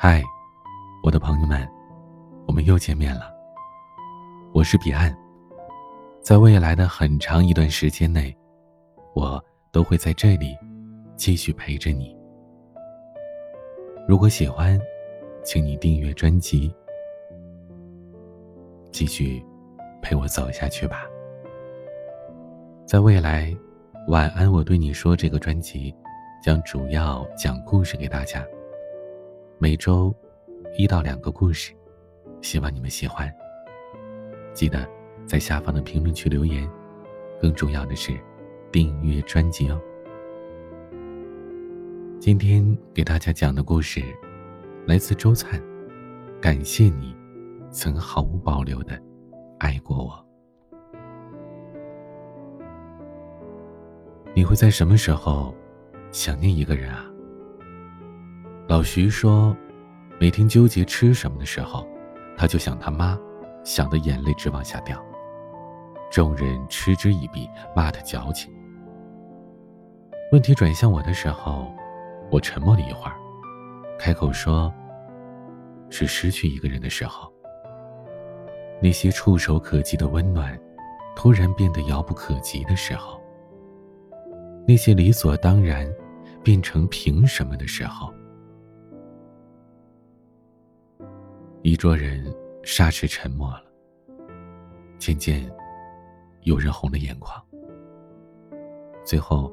嗨，我的朋友们，我们又见面了。我是彼岸，在未来的很长一段时间内，我都会在这里继续陪着你。如果喜欢，请你订阅专辑，继续陪我走下去吧。在未来，晚安，我对你说这个专辑将主要讲故事给大家。每周一到两个故事，希望你们喜欢。记得在下方的评论区留言，更重要的是订阅专辑哦。今天给大家讲的故事来自周灿，感谢你曾毫无保留的爱过我。你会在什么时候想念一个人啊？老徐说，每天纠结吃什么的时候，他就想他妈，想的眼泪直往下掉。众人嗤之以鼻，骂他矫情。问题转向我的时候，我沉默了一会儿，开口说：“是失去一个人的时候，那些触手可及的温暖，突然变得遥不可及的时候，那些理所当然，变成凭什么的时候。”一桌人霎时沉默了。渐渐，有人红了眼眶。最后，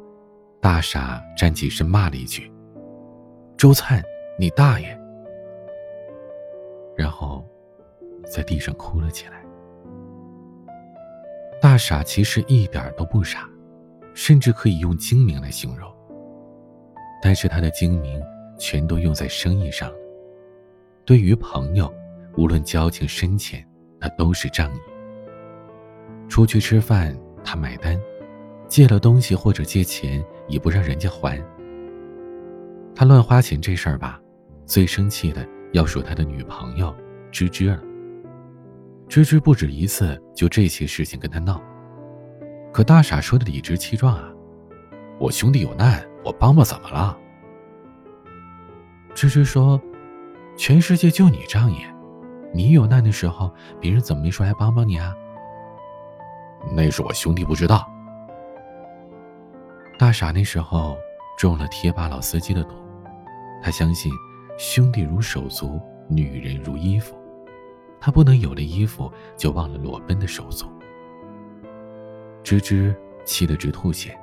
大傻站起身骂了一句：“周灿，你大爷！”然后，在地上哭了起来。大傻其实一点都不傻，甚至可以用精明来形容。但是他的精明全都用在生意上了。对于朋友，无论交情深浅，他都是仗义。出去吃饭，他买单；借了东西或者借钱，也不让人家还。他乱花钱这事儿吧，最生气的要数他的女朋友芝芝了。芝芝不止一次就这些事情跟他闹，可大傻说的理直气壮啊：“我兄弟有难，我帮帮怎么了？”芝芝说。全世界就你仗义，你有难的时候，别人怎么没说来帮帮你啊？那是我兄弟不知道。大傻那时候中了贴吧老司机的毒，他相信兄弟如手足，女人如衣服，他不能有了衣服就忘了裸奔的手足。芝芝气得直吐血，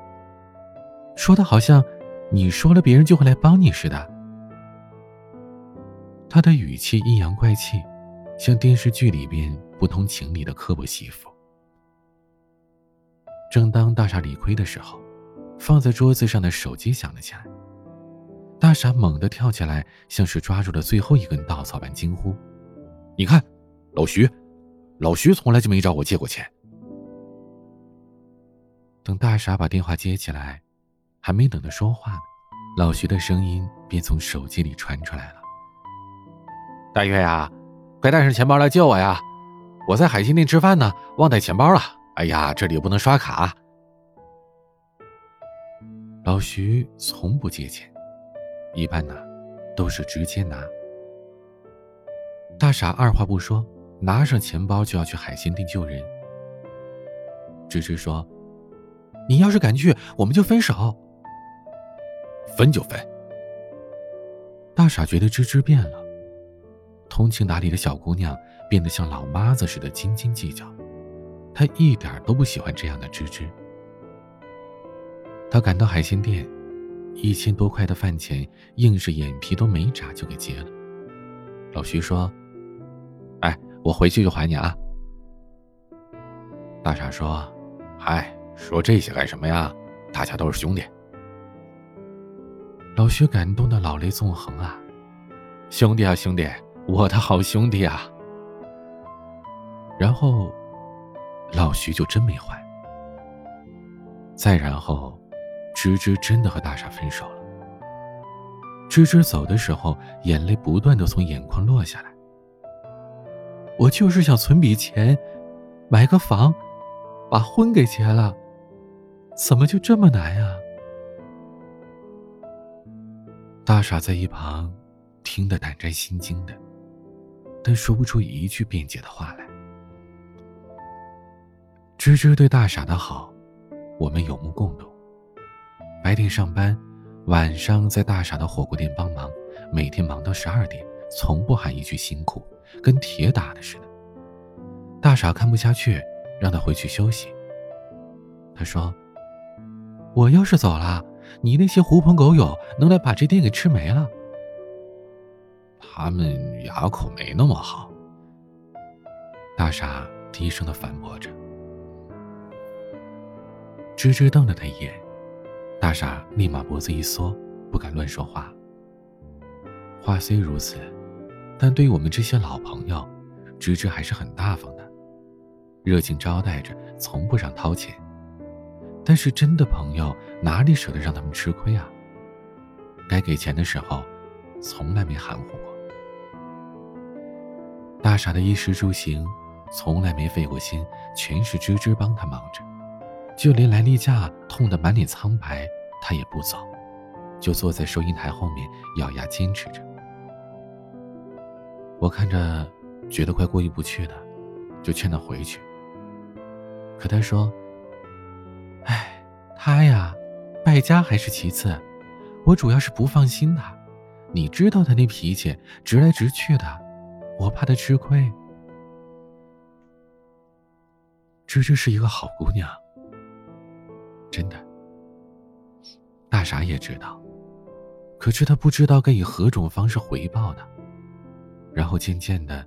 说的好像你说了别人就会来帮你似的。他的语气阴阳怪气，像电视剧里边不通情理的刻薄媳妇。正当大傻理亏的时候，放在桌子上的手机响了起来。大傻猛地跳起来，像是抓住了最后一根稻草般惊呼：“你看，老徐，老徐从来就没找我借过钱。”等大傻把电话接起来，还没等他说话呢，老徐的声音便从手机里传出来了。大月呀，快带上钱包来救我呀！我在海鲜店吃饭呢，忘带钱包了。哎呀，这里又不能刷卡。老徐从不借钱，一般呢都是直接拿。大傻二话不说，拿上钱包就要去海鲜店救人。芝芝说：“你要是敢去，我们就分手。”分就分。大傻觉得芝芝变了。通情达理的小姑娘变得像老妈子似的斤斤计较，她一点都不喜欢这样的芝芝。他赶到海鲜店，一千多块的饭钱，硬是眼皮都没眨就给结了。老徐说：“哎，我回去就还你啊。”大傻说：“嗨，说这些干什么呀？大家都是兄弟。”老徐感动的老泪纵横啊！兄弟啊，兄弟！我的好兄弟啊！然后，老徐就真没坏。再然后，芝芝真的和大傻分手了。芝芝走的时候，眼泪不断的从眼眶落下来。我就是想存笔钱，买个房，把婚给结了，怎么就这么难啊？大傻在一旁。听得胆战心惊的，但说不出一句辩解的话来。芝芝对大傻的好，我们有目共睹。白天上班，晚上在大傻的火锅店帮忙，每天忙到十二点，从不喊一句辛苦，跟铁打的似的。大傻看不下去，让他回去休息。他说：“我要是走了，你那些狐朋狗友能来把这店给吃没了。”他们牙口没那么好。大傻低声的反驳着。芝芝瞪了他一眼，大傻立马脖子一缩，不敢乱说话。话虽如此，但对于我们这些老朋友，芝芝还是很大方的，热情招待着，从不让掏钱。但是真的朋友哪里舍得让他们吃亏啊？该给钱的时候，从来没含糊过。大傻的衣食住行，从来没费过心，全是芝芝帮他忙着。就连来例假痛得满脸苍白，他也不走，就坐在收银台后面咬牙坚持着。我看着觉得快过意不去了，就劝他回去。可他说。哎，他呀，败家还是其次，我主要是不放心他。你知道他那脾气，直来直去的，我怕他吃亏。芝芝是一个好姑娘，真的。大傻也知道，可是他不知道该以何种方式回报呢。然后渐渐的，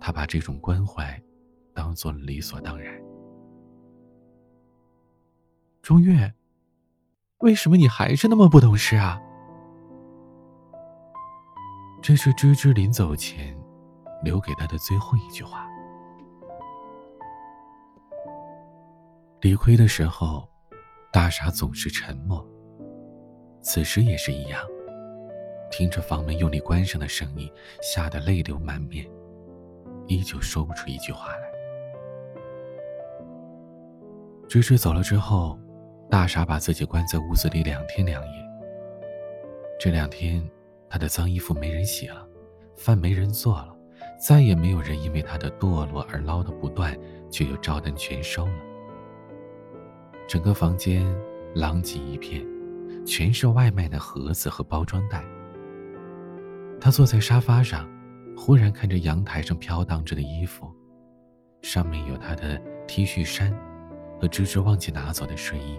他把这种关怀当做了理所当然。钟月，为什么你还是那么不懂事啊？这是芝芝临走前留给他的最后一句话。理亏的时候，大傻总是沉默。此时也是一样，听着房门用力关上的声音，吓得泪流满面，依旧说不出一句话来。芝芝走了之后。大傻把自己关在屋子里两天两夜。这两天，他的脏衣服没人洗了，饭没人做了，再也没有人因为他的堕落而唠叨不断，却又照单全收了。整个房间狼藉一片，全是外卖的盒子和包装袋。他坐在沙发上，忽然看着阳台上飘荡着的衣服，上面有他的 T 恤衫，和芝芝忘记拿走的睡衣。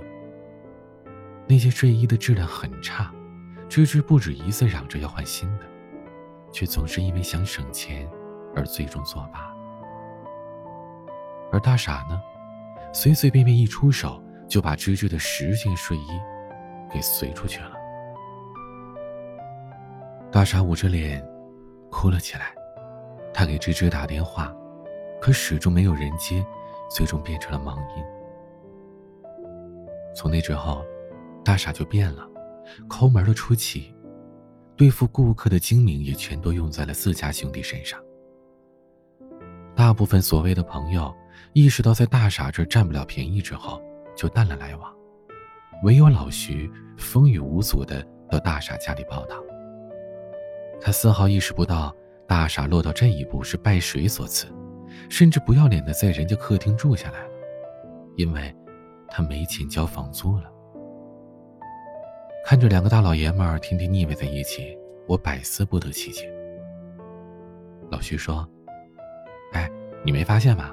那些睡衣的质量很差，芝芝不止一次嚷着要换新的，却总是因为想省钱而最终作罢。而大傻呢，随随便便一出手就把芝芝的十件睡衣给随出去了。大傻捂着脸哭了起来，他给芝芝打电话，可始终没有人接，最终变成了忙音。从那之后。大傻就变了，抠门的出奇，对付顾客的精明也全都用在了自家兄弟身上。大部分所谓的朋友意识到在大傻这占不了便宜之后，就淡了来往，唯有老徐风雨无阻的到大傻家里报道。他丝毫意识不到大傻落到这一步是拜谁所赐，甚至不要脸的在人家客厅住下来了，因为他没钱交房租了。看着两个大老爷们儿天天腻歪在一起，我百思不得其解。老徐说：“哎，你没发现吗？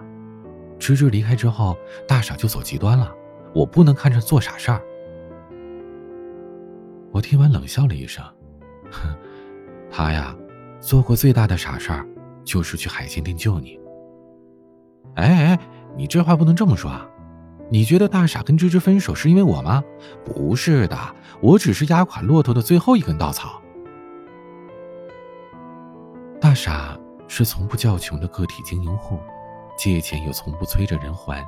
芝芝离开之后，大傻就走极端了。我不能看着做傻事儿。”我听完冷笑了一声：“哼，他呀，做过最大的傻事儿，就是去海鲜店救你。”哎哎，你这话不能这么说啊！你觉得大傻跟芝芝分手是因为我吗？不是的，我只是压垮骆驼的最后一根稻草。大傻是从不叫穷的个体经营户，借钱又从不催着人还。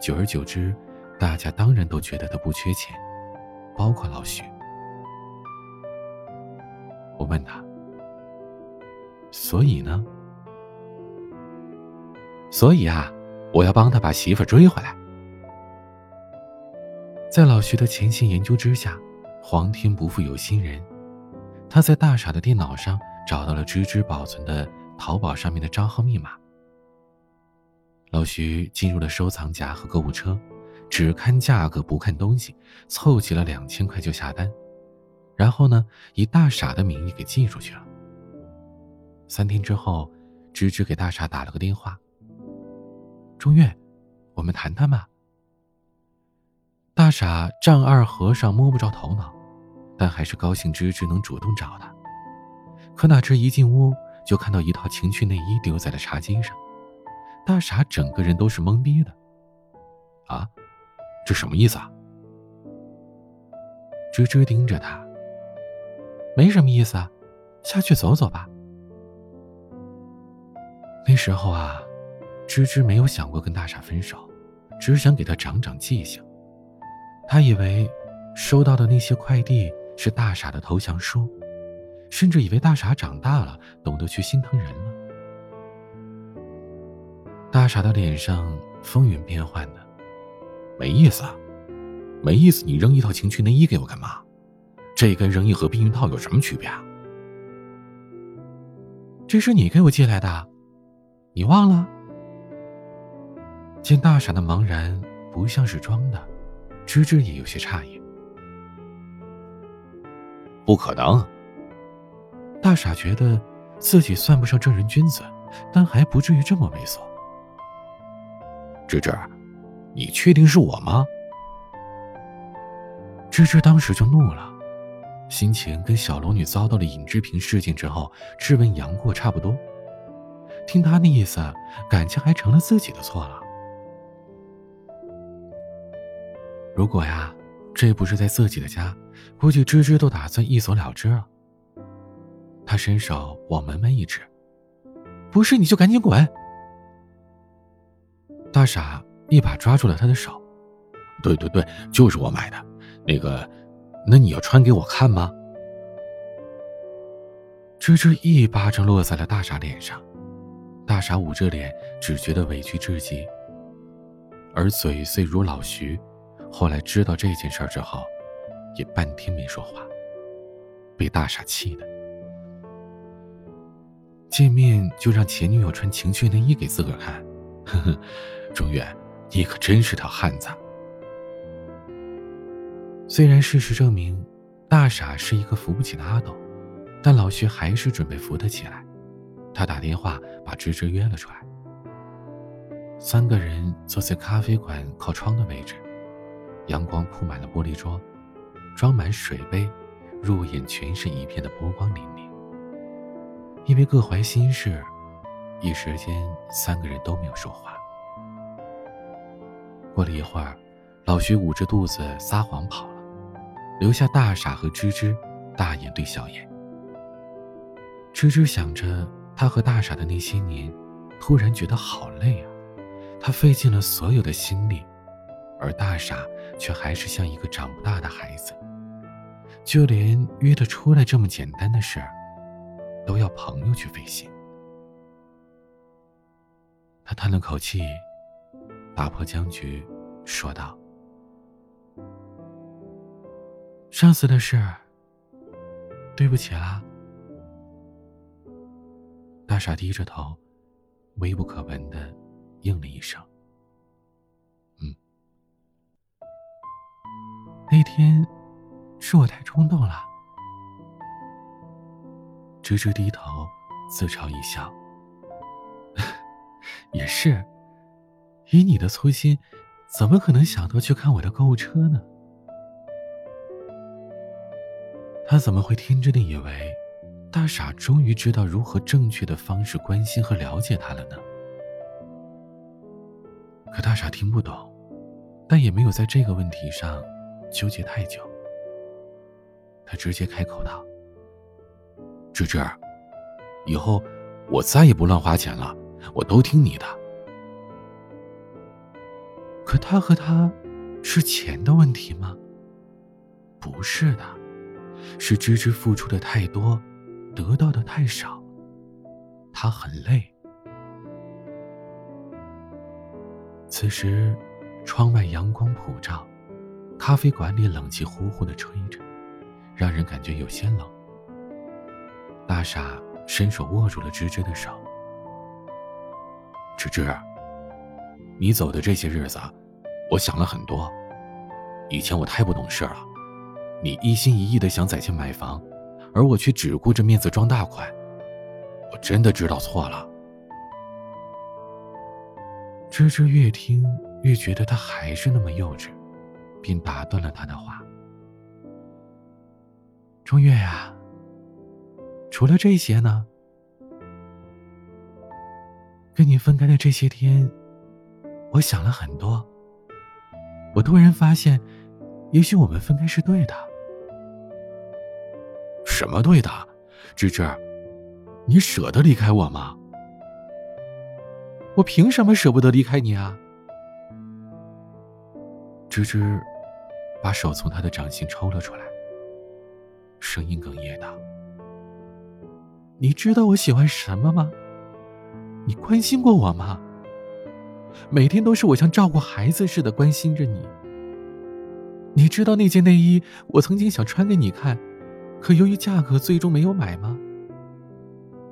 久而久之，大家当然都觉得他不缺钱，包括老许。我问他：“所以呢？”所以啊。我要帮他把媳妇追回来。在老徐的潜心研究之下，皇天不负有心人，他在大傻的电脑上找到了芝芝保存的淘宝上面的账号密码。老徐进入了收藏夹和购物车，只看价格不看东西，凑齐了两千块就下单，然后呢，以大傻的名义给寄出去了。三天之后，芝芝给大傻打了个电话：“钟月，我们谈谈吧。”大傻丈二和尚摸不着头脑，但还是高兴芝芝能主动找他。可哪知一进屋就看到一套情趣内衣丢在了茶几上。大傻整个人都是懵逼的，啊，这什么意思啊？芝芝盯着他，没什么意思啊，下去走走吧。那时候啊，芝芝没有想过跟大傻分手，只想给他长长记性。他以为收到的那些快递是大傻的投降书，甚至以为大傻长大了，懂得去心疼人了。大傻的脸上风云变幻的，没意思啊，没意思！你扔一套情趣内衣给我干嘛？这跟扔一盒避孕套有什么区别啊？这是你给我寄来的，你忘了？见大傻的茫然不像是装的，芝芝也有些诧异。不可能！大傻觉得自己算不上正人君子，但还不至于这么猥琐。芝芝，你确定是我吗？芝芝当时就怒了，心情跟小龙女遭到了尹志平事件之后质问杨过差不多。听他那意思，感情还成了自己的错了。如果呀，这不是在自己的家，估计芝芝都打算一走了之了。他伸手往门外一指：“不是，你就赶紧滚！”大傻一把抓住了他的手，对对对，就是我买的，那个，那你要穿给我看吗？芝芝一巴掌落在了大傻脸上，大傻捂着脸，只觉得委屈至极。而嘴碎如老徐，后来知道这件事之后，也半天没说话，被大傻气的。见面就让前女友穿情趣内衣给自个儿看，呵呵。中原，你可真是条汉子。虽然事实证明，大傻是一个扶不起的阿斗，但老徐还是准备扶他起来。他打电话把芝芝约了出来。三个人坐在咖啡馆靠窗的位置，阳光铺满了玻璃桌，装满水杯，入眼全是一片的波光粼粼。因为各怀心事，一时间三个人都没有说话。过了一会儿，老徐捂着肚子撒谎跑了，留下大傻和芝芝大眼对小眼。芝芝想着他和大傻的那些年，突然觉得好累啊，他费尽了所有的心力，而大傻却还是像一个长不大的孩子，就连约他出来这么简单的事儿，都要朋友去费心。他叹了口气。打破僵局，说道：“上次的事，对不起啦。”大傻低着头，微不可闻的应了一声：“嗯。”那天是我太冲动了。芝芝低头自嘲一笑：“ 也是。”以你的粗心，怎么可能想到去看我的购物车呢？他怎么会天真的以为，大傻终于知道如何正确的方式关心和了解他了呢？可大傻听不懂，但也没有在这个问题上纠结太久。他直接开口道：“芝芝，以后我再也不乱花钱了，我都听你的。”可他和他，是钱的问题吗？不是的，是芝芝付出的太多，得到的太少，他很累。此时，窗外阳光普照，咖啡馆里冷气呼呼的吹着，让人感觉有些冷。大傻伸手握住了芝芝的手。芝芝，你走的这些日子，我想了很多。以前我太不懂事了，你一心一意的想攒钱买房，而我却只顾着面子装大款。我真的知道错了。芝芝越听越觉得他还是那么幼稚，便打断了他的话：“钟月呀，除了这些呢？跟你分开的这些天，我想了很多。我突然发现，也许我们分开是对的。什么对的？芝芝，你舍得离开我吗？”我凭什么舍不得离开你啊？芝芝把手从他的掌心抽了出来，声音哽咽道：“你知道我喜欢什么吗？你关心过我吗？每天都是我像照顾孩子似的关心着你。你知道那件内衣我曾经想穿给你看，可由于价格最终没有买吗？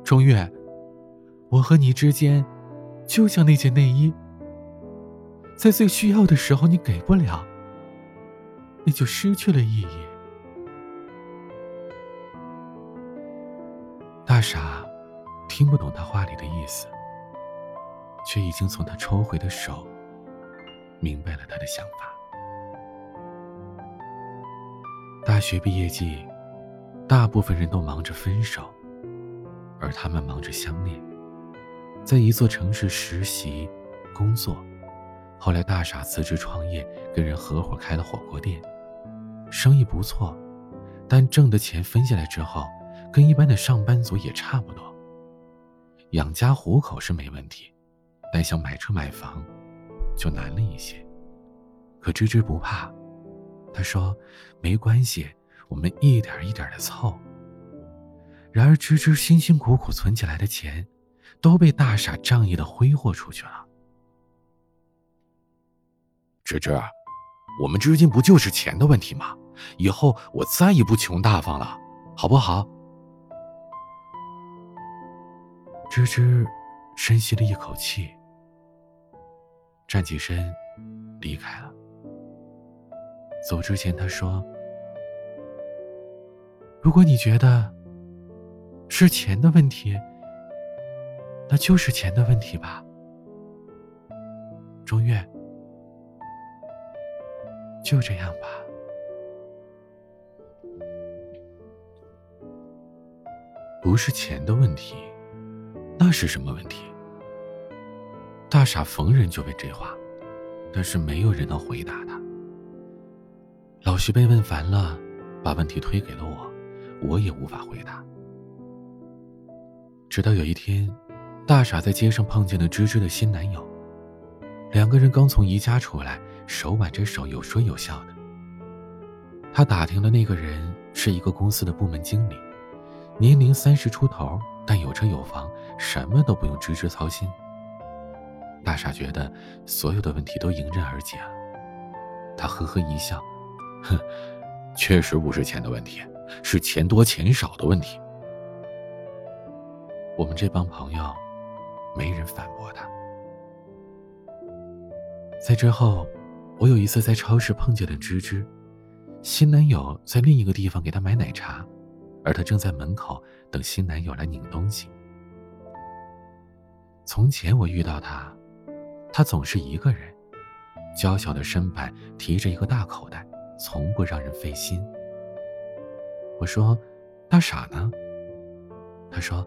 钟月，我和你之间……”就像那件内衣，在最需要的时候你给不了，那就失去了意义。大傻听不懂他话里的意思，却已经从他抽回的手明白了他的想法。大学毕业季，大部分人都忙着分手，而他们忙着相恋。在一座城市实习、工作，后来大傻辞职创业，跟人合伙开了火锅店，生意不错，但挣的钱分下来之后，跟一般的上班族也差不多。养家糊口是没问题，但想买车买房，就难了一些。可芝芝不怕，她说：“没关系，我们一点一点的凑。”然而芝芝辛辛苦苦存起来的钱。都被大傻仗义的挥霍出去了。芝芝，我们之间不就是钱的问题吗？以后我再也不穷大方了，好不好？芝芝深吸了一口气，站起身，离开了。走之前，他说：“如果你觉得是钱的问题。”那就是钱的问题吧，钟月，就这样吧。不是钱的问题，那是什么问题？大傻逢人就问这话，但是没有人能回答他。老徐被问烦了，把问题推给了我，我也无法回答。直到有一天。大傻在街上碰见了芝芝的新男友，两个人刚从宜家出来，手挽着手，有说有笑的。他打听的那个人是一个公司的部门经理，年龄三十出头，但有车有房，什么都不用芝芝操心。大傻觉得所有的问题都迎刃而解了，他呵呵一笑，哼，确实不是钱的问题，是钱多钱少的问题。我们这帮朋友。没人反驳他。在之后，我有一次在超市碰见了芝芝，新男友在另一个地方给她买奶茶，而她正在门口等新男友来拧东西。从前我遇到他，他总是一个人，娇小的身板，提着一个大口袋，从不让人费心。我说：“大傻呢？”他说：“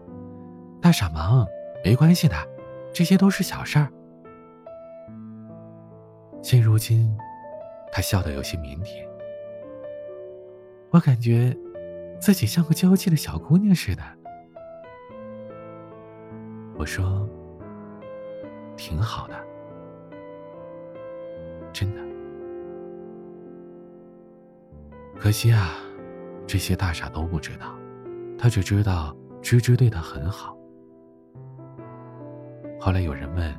大傻忙。”没关系的，这些都是小事儿。现如今，他笑得有些腼腆，我感觉自己像个娇气的小姑娘似的。我说：“挺好的，真的。”可惜啊，这些大傻都不知道，他只知道芝芝对他很好。后来有人问：“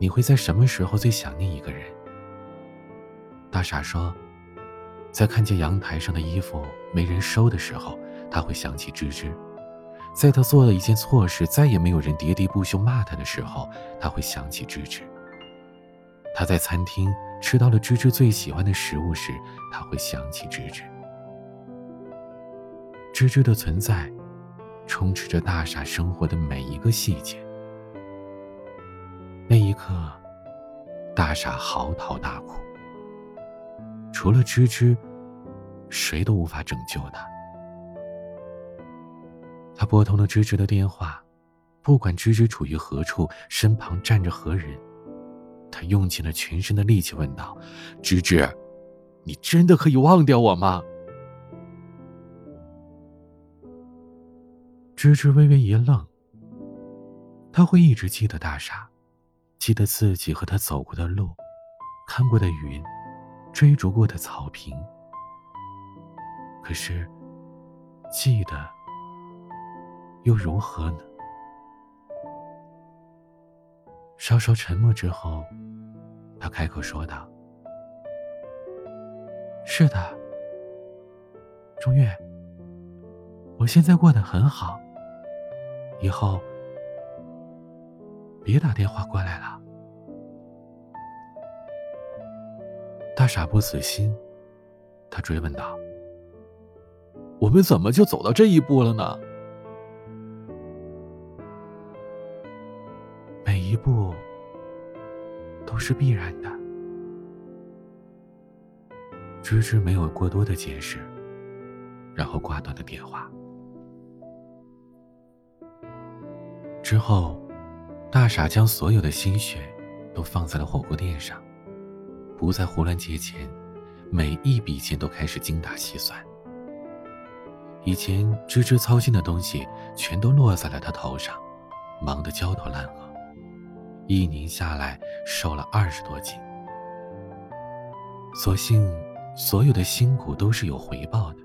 你会在什么时候最想念一个人？”大傻说：“在看见阳台上的衣服没人收的时候，他会想起芝芝。在他做了一件错事，再也没有人喋喋不休骂他的时候，他会想起芝芝。他在餐厅吃到了芝芝最喜欢的食物时，他会想起芝芝。芝芝的存在，充斥着大傻生活的每一个细节。那一刻，大傻嚎啕大哭。除了芝芝，谁都无法拯救他。他拨通了芝芝的电话，不管芝芝处于何处，身旁站着何人。他用尽了全身的力气问道：“芝芝，你真的可以忘掉我吗？”芝芝微微一愣。他会一直记得大傻，记得自己和他走过的路，看过的云，追逐过的草坪。可是，记得又如何呢？稍稍沉默之后，他开口说道：“是的，钟月，我现在过得很好。以后别打电话过来了。”大傻不死心，他追问道：“我们怎么就走到这一步了呢？”每一步都是必然的。芝芝没有过多的解释，然后挂断了电话。之后，大傻将所有的心血都放在了火锅店上，不再胡乱借钱，每一笔钱都开始精打细算。以前芝芝操心的东西，全都落在了他头上，忙得焦头烂额。一年下来，瘦了二十多斤。所幸，所有的辛苦都是有回报的。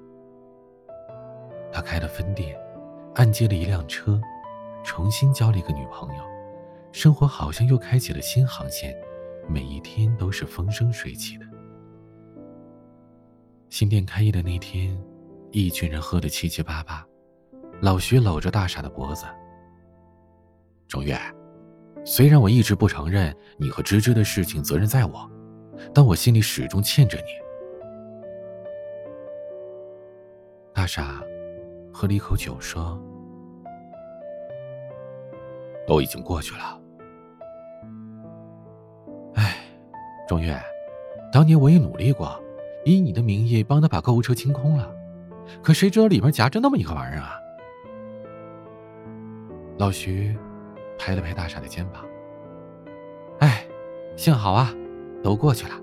他开了分店，按揭了一辆车，重新交了一个女朋友，生活好像又开启了新航线，每一天都是风生水起的。新店开业的那天，一群人喝得七七八八，老徐搂着大傻的脖子：“钟月。”虽然我一直不承认你和芝芝的事情责任在我，但我心里始终欠着你。大傻喝了一口酒说：“都已经过去了。钟月，当年我也努力过，以你的名义帮他把购物车清空了，可谁知道里面夹着那么一个玩意儿啊！”老徐。拍了拍大傻的肩膀。哎，幸好啊，都过去了。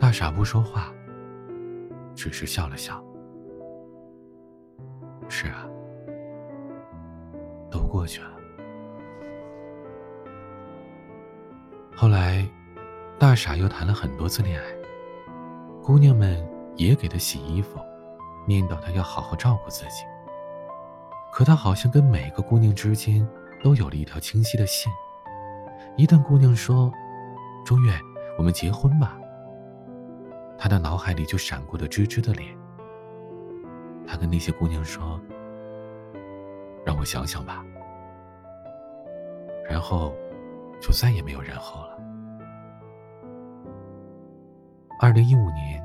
大傻不说话，只是笑了笑。是啊，都过去了。后来，大傻又谈了很多次恋爱，姑娘们也给他洗衣服，念叨他要好好照顾自己。可他好像跟每个姑娘之间都有了一条清晰的线。一旦姑娘说：“钟月，我们结婚吧。”他的脑海里就闪过了芝芝的脸。他跟那些姑娘说：“让我想想吧。”然后，就再也没有然后了。二零一五年，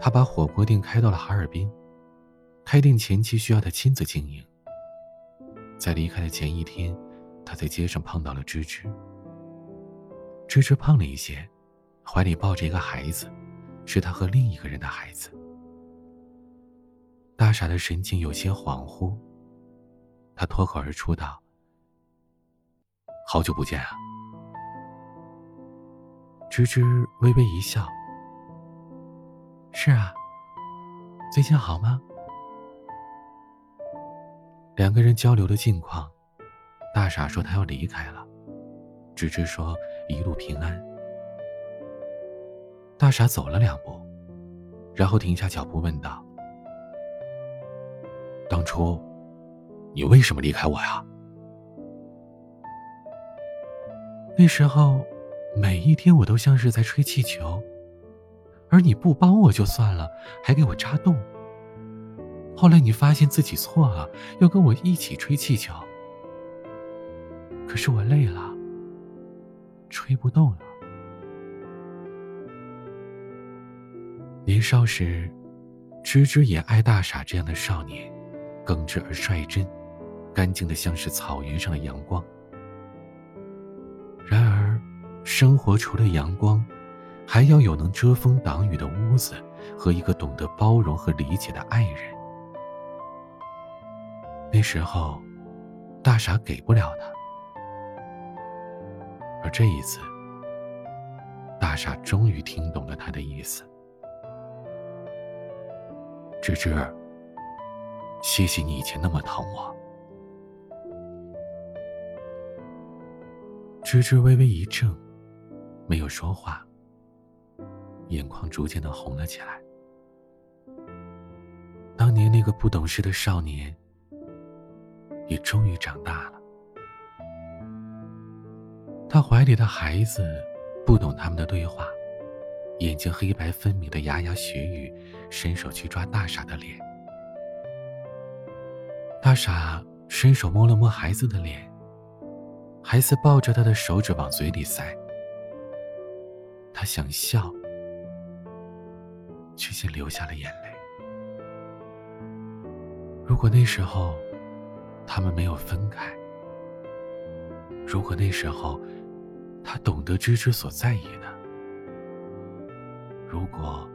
他把火锅店开到了哈尔滨。开店前期需要他亲自经营。在离开的前一天，他在街上碰到了芝芝。芝芝胖了一些，怀里抱着一个孩子，是他和另一个人的孩子。大傻的神情有些恍惚，他脱口而出道：“好久不见啊！”芝芝微微一笑：“是啊，最近好吗？”两个人交流了近况，大傻说他要离开了，芝芝说一路平安。大傻走了两步，然后停下脚步问道：“当初，你为什么离开我呀？”那时候，每一天我都像是在吹气球，而你不帮我就算了，还给我扎洞。后来你发现自己错了，要跟我一起吹气球。可是我累了，吹不动了。年少时，芝芝也爱大傻这样的少年，耿直而率真，干净的像是草原上的阳光。然而，生活除了阳光，还要有能遮风挡雨的屋子和一个懂得包容和理解的爱人。那时候，大傻给不了他，而这一次，大傻终于听懂了他的意思。芝芝，谢谢你以前那么疼我。芝芝微微一怔，没有说话，眼眶逐渐的红了起来。当年那个不懂事的少年。也终于长大了。他怀里的孩子不懂他们的对话，眼睛黑白分明的牙牙学语，伸手去抓大傻的脸。大傻伸手摸了摸孩子的脸，孩子抱着他的手指往嘴里塞。他想笑，却先流下了眼泪。如果那时候……他们没有分开。如果那时候，他懂得芝芝所在意的，如果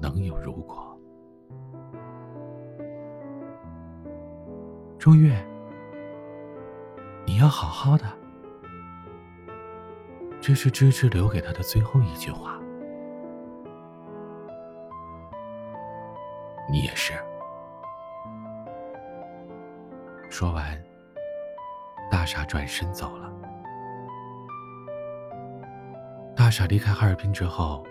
能有如果，钟月，你要好好的。这是芝芝留给他的最后一句话。你也是。说完，大傻转身走了。大傻离开哈尔滨之后，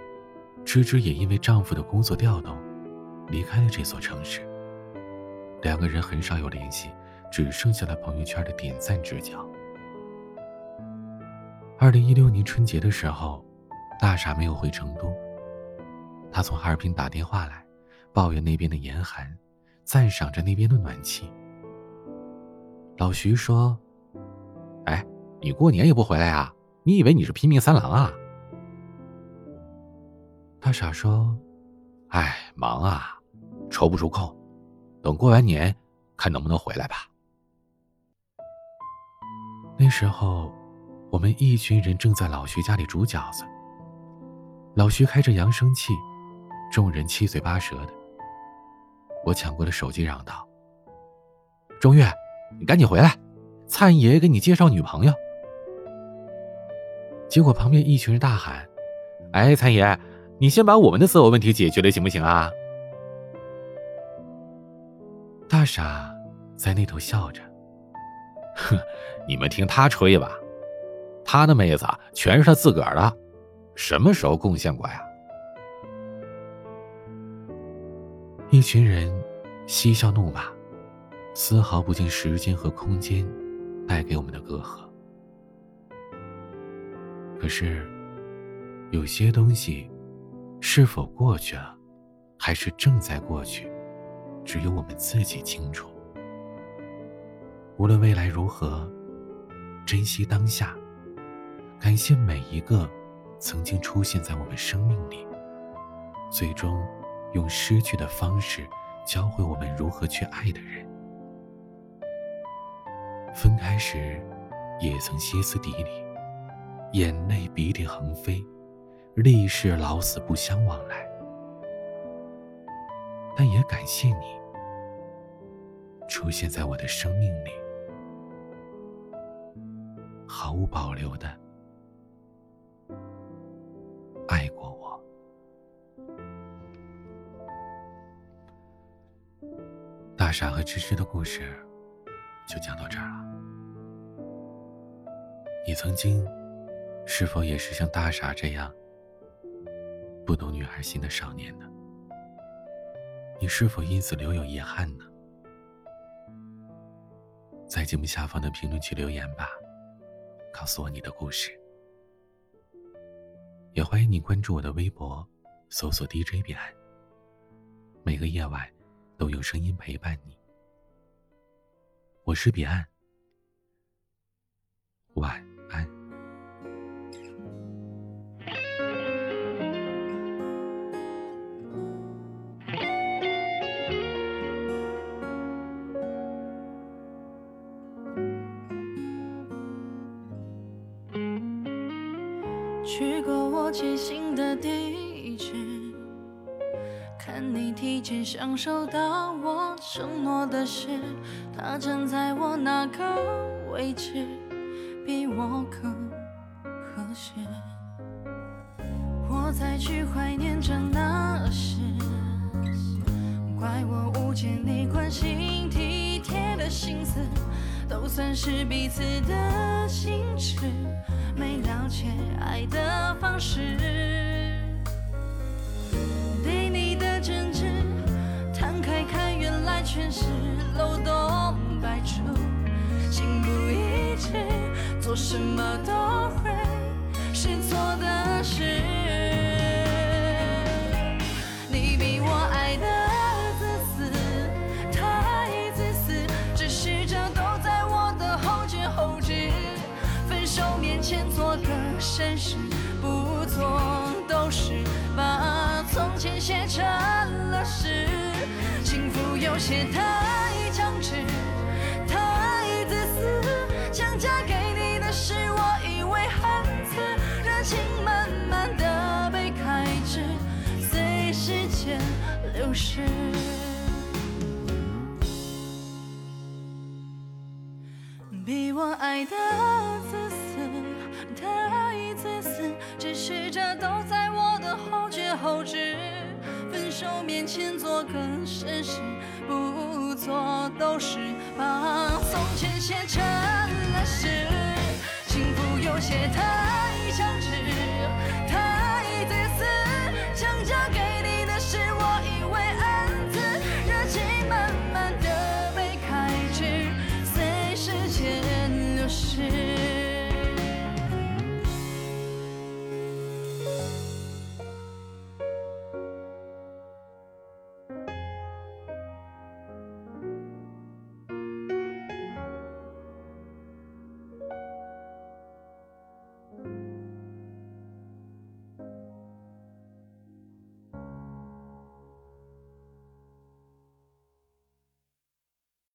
芝芝也因为丈夫的工作调动，离开了这座城市。两个人很少有联系，只剩下了朋友圈的点赞之交。二零一六年春节的时候，大傻没有回成都，他从哈尔滨打电话来，抱怨那边的严寒，赞赏着那边的暖气。老徐说：“哎，你过年也不回来啊？你以为你是拼命三郎啊？”大傻说：“哎，忙啊，抽不出空，等过完年，看能不能回来吧。”那时候，我们一群人正在老徐家里煮饺子。老徐开着扬声器，众人七嘴八舌的。我抢过了手机，嚷道：“钟月。”你赶紧回来，灿爷给你介绍女朋友。结果旁边一群人大喊：“哎，灿爷，你先把我们的择偶问题解决了，行不行啊？”大傻在那头笑着：“哼，你们听他吹吧，他的妹子全是他自个儿的，什么时候贡献过呀？”一群人嬉笑怒骂。丝毫不见时间和空间带给我们的隔阂。可是，有些东西是否过去了，还是正在过去，只有我们自己清楚。无论未来如何，珍惜当下，感谢每一个曾经出现在我们生命里，最终用失去的方式教会我们如何去爱的人。分开时，也曾歇斯底里，眼泪鼻涕横飞，立誓老死不相往来。但也感谢你，出现在我的生命里，毫无保留的爱过我。大傻和芝芝的故事。就讲到这儿了。你曾经，是否也是像大傻这样不懂女孩心的少年呢？你是否因此留有遗憾呢？在节目下方的评论区留言吧，告诉我你的故事。也欢迎你关注我的微博，搜索 DJ 彼岸。每个夜晚，都有声音陪伴你。我是彼岸，晚安。过我前行的地址，看你提前享受到我承诺的事。他站在我那个位置，比我更合适。我再去怀念着那时，怪我误解你关心体贴的心思，都算是彼此的矜持。没了解爱的方式，对你的真挚，摊开看，原来全是漏洞百出。心不一致，做什么都会是错的事。绅士，不做都是把从前写成了诗。幸福有些太强制，太自私。想嫁给你的是我以为汉字，热情慢慢的被开支，随时间流逝。比我爱的试着都在我的后觉后知。分手面前做个绅士，不做都是把从前写成了诗。幸福有些太强。